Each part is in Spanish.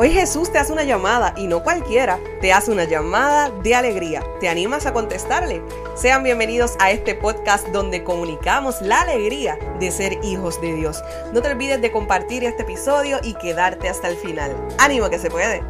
Hoy Jesús te hace una llamada y no cualquiera, te hace una llamada de alegría. ¿Te animas a contestarle? Sean bienvenidos a este podcast donde comunicamos la alegría de ser hijos de Dios. No te olvides de compartir este episodio y quedarte hasta el final. ¡Ánimo que se puede!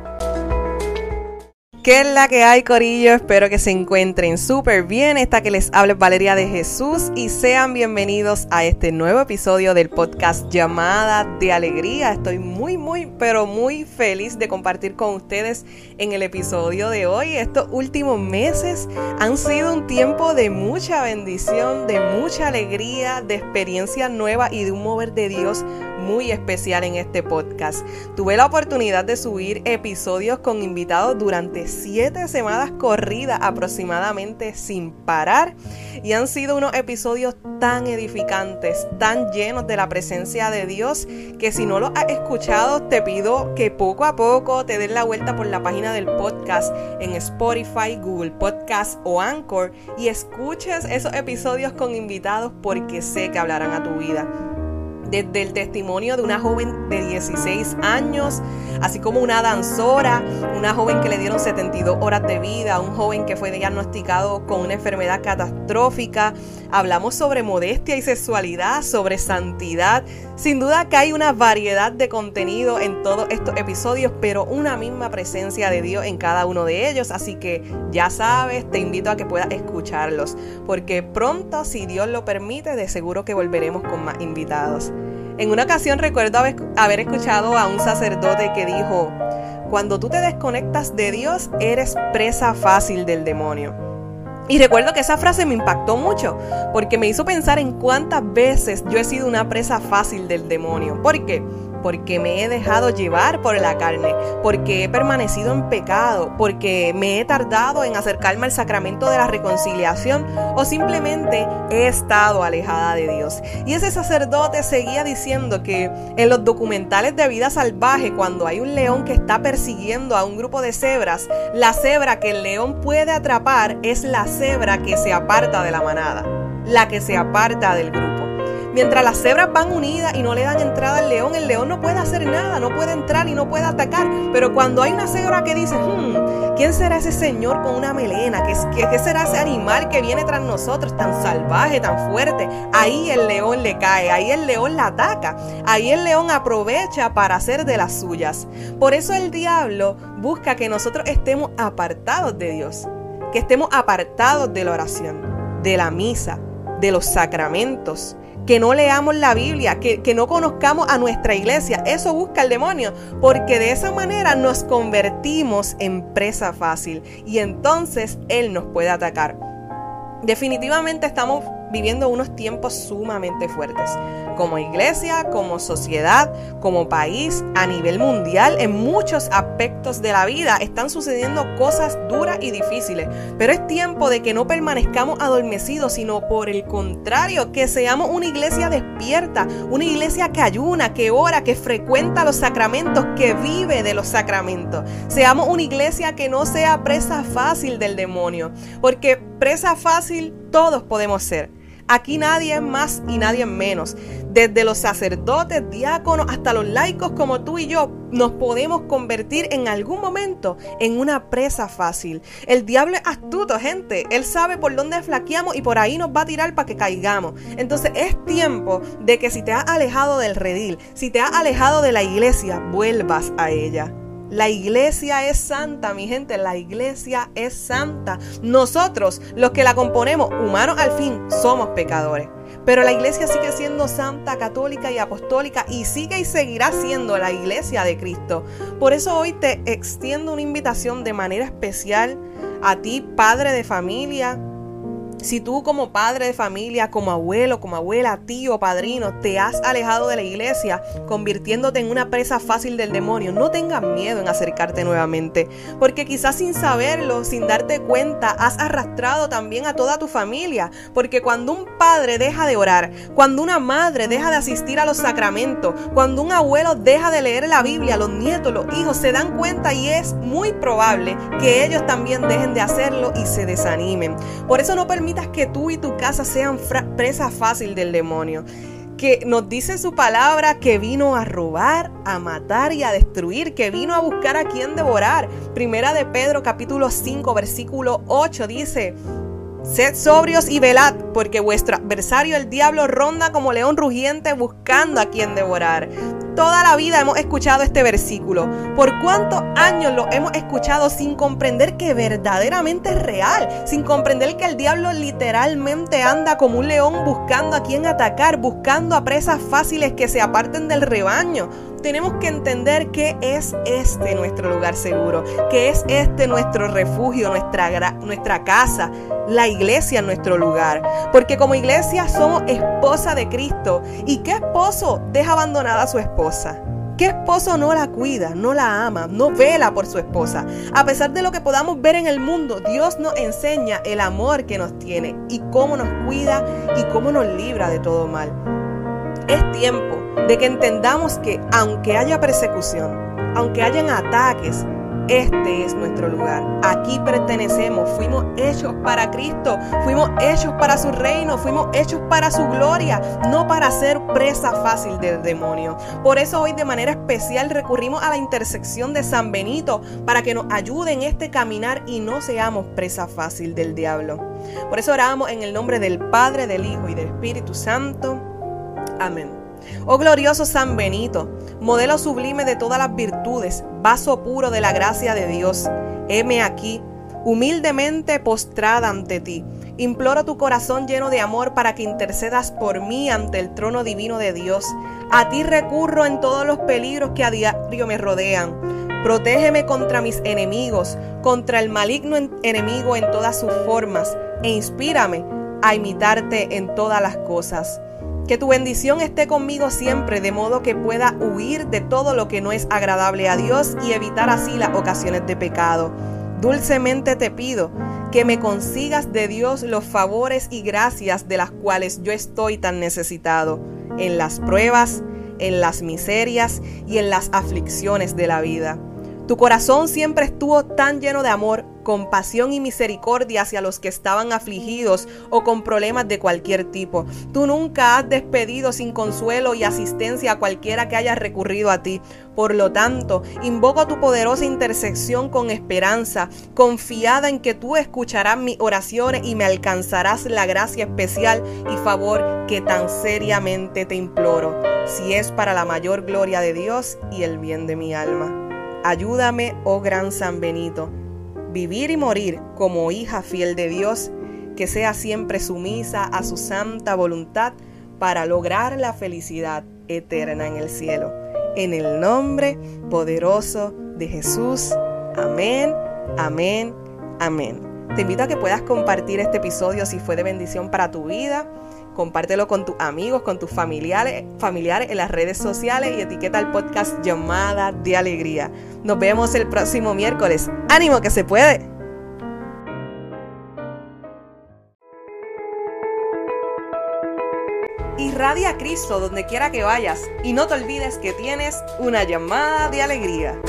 ¿Qué es la que hay, Corillo? Espero que se encuentren súper bien. Esta que les habla Valeria de Jesús y sean bienvenidos a este nuevo episodio del podcast Llamada de Alegría. Estoy muy, muy, pero muy feliz de compartir con ustedes en el episodio de hoy. Estos últimos meses han sido un tiempo de mucha bendición, de mucha alegría, de experiencia nueva y de un mover de Dios muy especial en este podcast. Tuve la oportunidad de subir episodios con invitados durante siete semanas corridas aproximadamente sin parar y han sido unos episodios tan edificantes, tan llenos de la presencia de Dios que si no los has escuchado te pido que poco a poco te den la vuelta por la página del podcast en Spotify, Google Podcast o Anchor y escuches esos episodios con invitados porque sé que hablarán a tu vida desde el testimonio de una joven de 16 años, así como una danzora, una joven que le dieron 72 horas de vida, un joven que fue diagnosticado con una enfermedad catastrófica. Hablamos sobre modestia y sexualidad, sobre santidad. Sin duda que hay una variedad de contenido en todos estos episodios, pero una misma presencia de Dios en cada uno de ellos, así que ya sabes, te invito a que puedas escucharlos, porque pronto, si Dios lo permite, de seguro que volveremos con más invitados. En una ocasión recuerdo haber escuchado a un sacerdote que dijo, cuando tú te desconectas de Dios, eres presa fácil del demonio. Y recuerdo que esa frase me impactó mucho, porque me hizo pensar en cuántas veces yo he sido una presa fácil del demonio. ¿Por qué? Porque me he dejado llevar por la carne, porque he permanecido en pecado, porque me he tardado en acercarme al sacramento de la reconciliación o simplemente he estado alejada de Dios. Y ese sacerdote seguía diciendo que en los documentales de vida salvaje, cuando hay un león que está persiguiendo a un grupo de cebras, la cebra que el león puede atrapar es la cebra que se aparta de la manada, la que se aparta del grupo. Mientras las cebras van unidas y no le dan entrada al león, el león no puede hacer nada, no puede entrar y no puede atacar. Pero cuando hay una cebra que dice, hmm, ¿quién será ese señor con una melena? ¿Qué, ¿Qué, será ese animal que viene tras nosotros tan salvaje, tan fuerte? Ahí el león le cae, ahí el león la ataca, ahí el león aprovecha para hacer de las suyas. Por eso el diablo busca que nosotros estemos apartados de Dios, que estemos apartados de la oración, de la misa, de los sacramentos que no leamos la Biblia, que, que, no conozcamos a nuestra iglesia. Eso busca el demonio, porque de esa manera nos convertimos en presa fácil y entonces Él nos puede atacar. Definitivamente estamos viviendo unos tiempos sumamente fuertes, como iglesia, como sociedad, como país, a nivel mundial, en muchos aspectos de la vida están sucediendo cosas duras y difíciles, pero es tiempo de que no permanezcamos adormecidos, sino por el contrario, que seamos una iglesia despierta, una iglesia que ayuna, que ora, que frecuenta los sacramentos, que vive de los sacramentos. Seamos una iglesia que no sea presa fácil del demonio, porque presa fácil todos podemos ser. Aquí nadie es más y nadie es menos. Desde los sacerdotes, diáconos, hasta los laicos como tú y yo, nos podemos convertir en algún momento en una presa fácil. El diablo es astuto, gente. Él sabe por dónde flaqueamos y por ahí nos va a tirar para que caigamos. Entonces es tiempo de que si te has alejado del redil, si te has alejado de la iglesia, vuelvas a ella. La iglesia es santa, mi gente, la iglesia es santa. Nosotros, los que la componemos, humanos al fin, somos pecadores. Pero la iglesia sigue siendo santa, católica y apostólica y sigue y seguirá siendo la iglesia de Cristo. Por eso hoy te extiendo una invitación de manera especial a ti, padre de familia, si tú como padre de familia, como abuelo, como abuela, tío, padrino, te has alejado de la iglesia, convirtiéndote en una presa fácil del demonio, no tengas miedo en acercarte nuevamente, porque quizás sin saberlo, sin darte cuenta, has arrastrado también a toda tu familia, porque cuando un padre deja de orar, cuando una madre deja de asistir a los sacramentos, cuando un abuelo deja de leer la Biblia, los nietos, los hijos se dan cuenta y es muy probable que ellos también dejen de hacerlo y se desanimen. Por eso no que tú y tu casa sean presa fácil del demonio. que nos dice su palabra que vino a robar, a matar y a destruir, que vino a buscar a quien devorar. Primera de Pedro capítulo 5 versículo 8 dice, Sed sobrios y velad, porque vuestro adversario el diablo ronda como león rugiente buscando a quien devorar. Toda la vida hemos escuchado este versículo. ¿Por cuántos años lo hemos escuchado sin comprender que verdaderamente es real? Sin comprender que el diablo literalmente anda como un león buscando a quien atacar, buscando a presas fáciles que se aparten del rebaño tenemos que entender que es este nuestro lugar seguro, que es este nuestro refugio, nuestra, nuestra casa, la iglesia nuestro lugar. Porque como iglesia somos esposa de Cristo. ¿Y qué esposo deja abandonada a su esposa? ¿Qué esposo no la cuida, no la ama, no vela por su esposa? A pesar de lo que podamos ver en el mundo, Dios nos enseña el amor que nos tiene y cómo nos cuida y cómo nos libra de todo mal. Es tiempo de que entendamos que aunque haya persecución, aunque hayan ataques, este es nuestro lugar. Aquí pertenecemos. Fuimos hechos para Cristo. Fuimos hechos para su reino. Fuimos hechos para su gloria. No para ser presa fácil del demonio. Por eso hoy de manera especial recurrimos a la intersección de San Benito para que nos ayude en este caminar y no seamos presa fácil del diablo. Por eso oramos en el nombre del Padre, del Hijo y del Espíritu Santo. Amén. Oh glorioso San Benito, modelo sublime de todas las virtudes, vaso puro de la gracia de Dios, heme aquí, humildemente postrada ante ti. Imploro tu corazón lleno de amor para que intercedas por mí ante el trono divino de Dios. A ti recurro en todos los peligros que a diario me rodean. Protégeme contra mis enemigos, contra el maligno enemigo en todas sus formas, e inspírame a imitarte en todas las cosas. Que tu bendición esté conmigo siempre, de modo que pueda huir de todo lo que no es agradable a Dios y evitar así las ocasiones de pecado. Dulcemente te pido que me consigas de Dios los favores y gracias de las cuales yo estoy tan necesitado, en las pruebas, en las miserias y en las aflicciones de la vida. Tu corazón siempre estuvo tan lleno de amor compasión y misericordia hacia los que estaban afligidos o con problemas de cualquier tipo. Tú nunca has despedido sin consuelo y asistencia a cualquiera que haya recurrido a ti. Por lo tanto, invoco tu poderosa intersección con esperanza, confiada en que tú escucharás mis oraciones y me alcanzarás la gracia especial y favor que tan seriamente te imploro, si es para la mayor gloria de Dios y el bien de mi alma. Ayúdame, oh gran San Benito vivir y morir como hija fiel de Dios, que sea siempre sumisa a su santa voluntad para lograr la felicidad eterna en el cielo. En el nombre poderoso de Jesús. Amén, amén, amén. Te invito a que puedas compartir este episodio si fue de bendición para tu vida compártelo con tus amigos, con tus familiares, familiares en las redes sociales y etiqueta el podcast Llamada de Alegría. Nos vemos el próximo miércoles. ¡Ánimo que se puede! Irradia a Cristo donde quiera que vayas y no te olvides que tienes una llamada de alegría.